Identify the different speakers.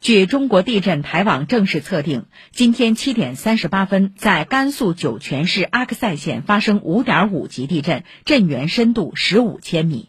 Speaker 1: 据中国地震台网正式测定，今天七点三十八分，在甘肃酒泉市阿克塞县发生五点五级地震，震源深度十五千米。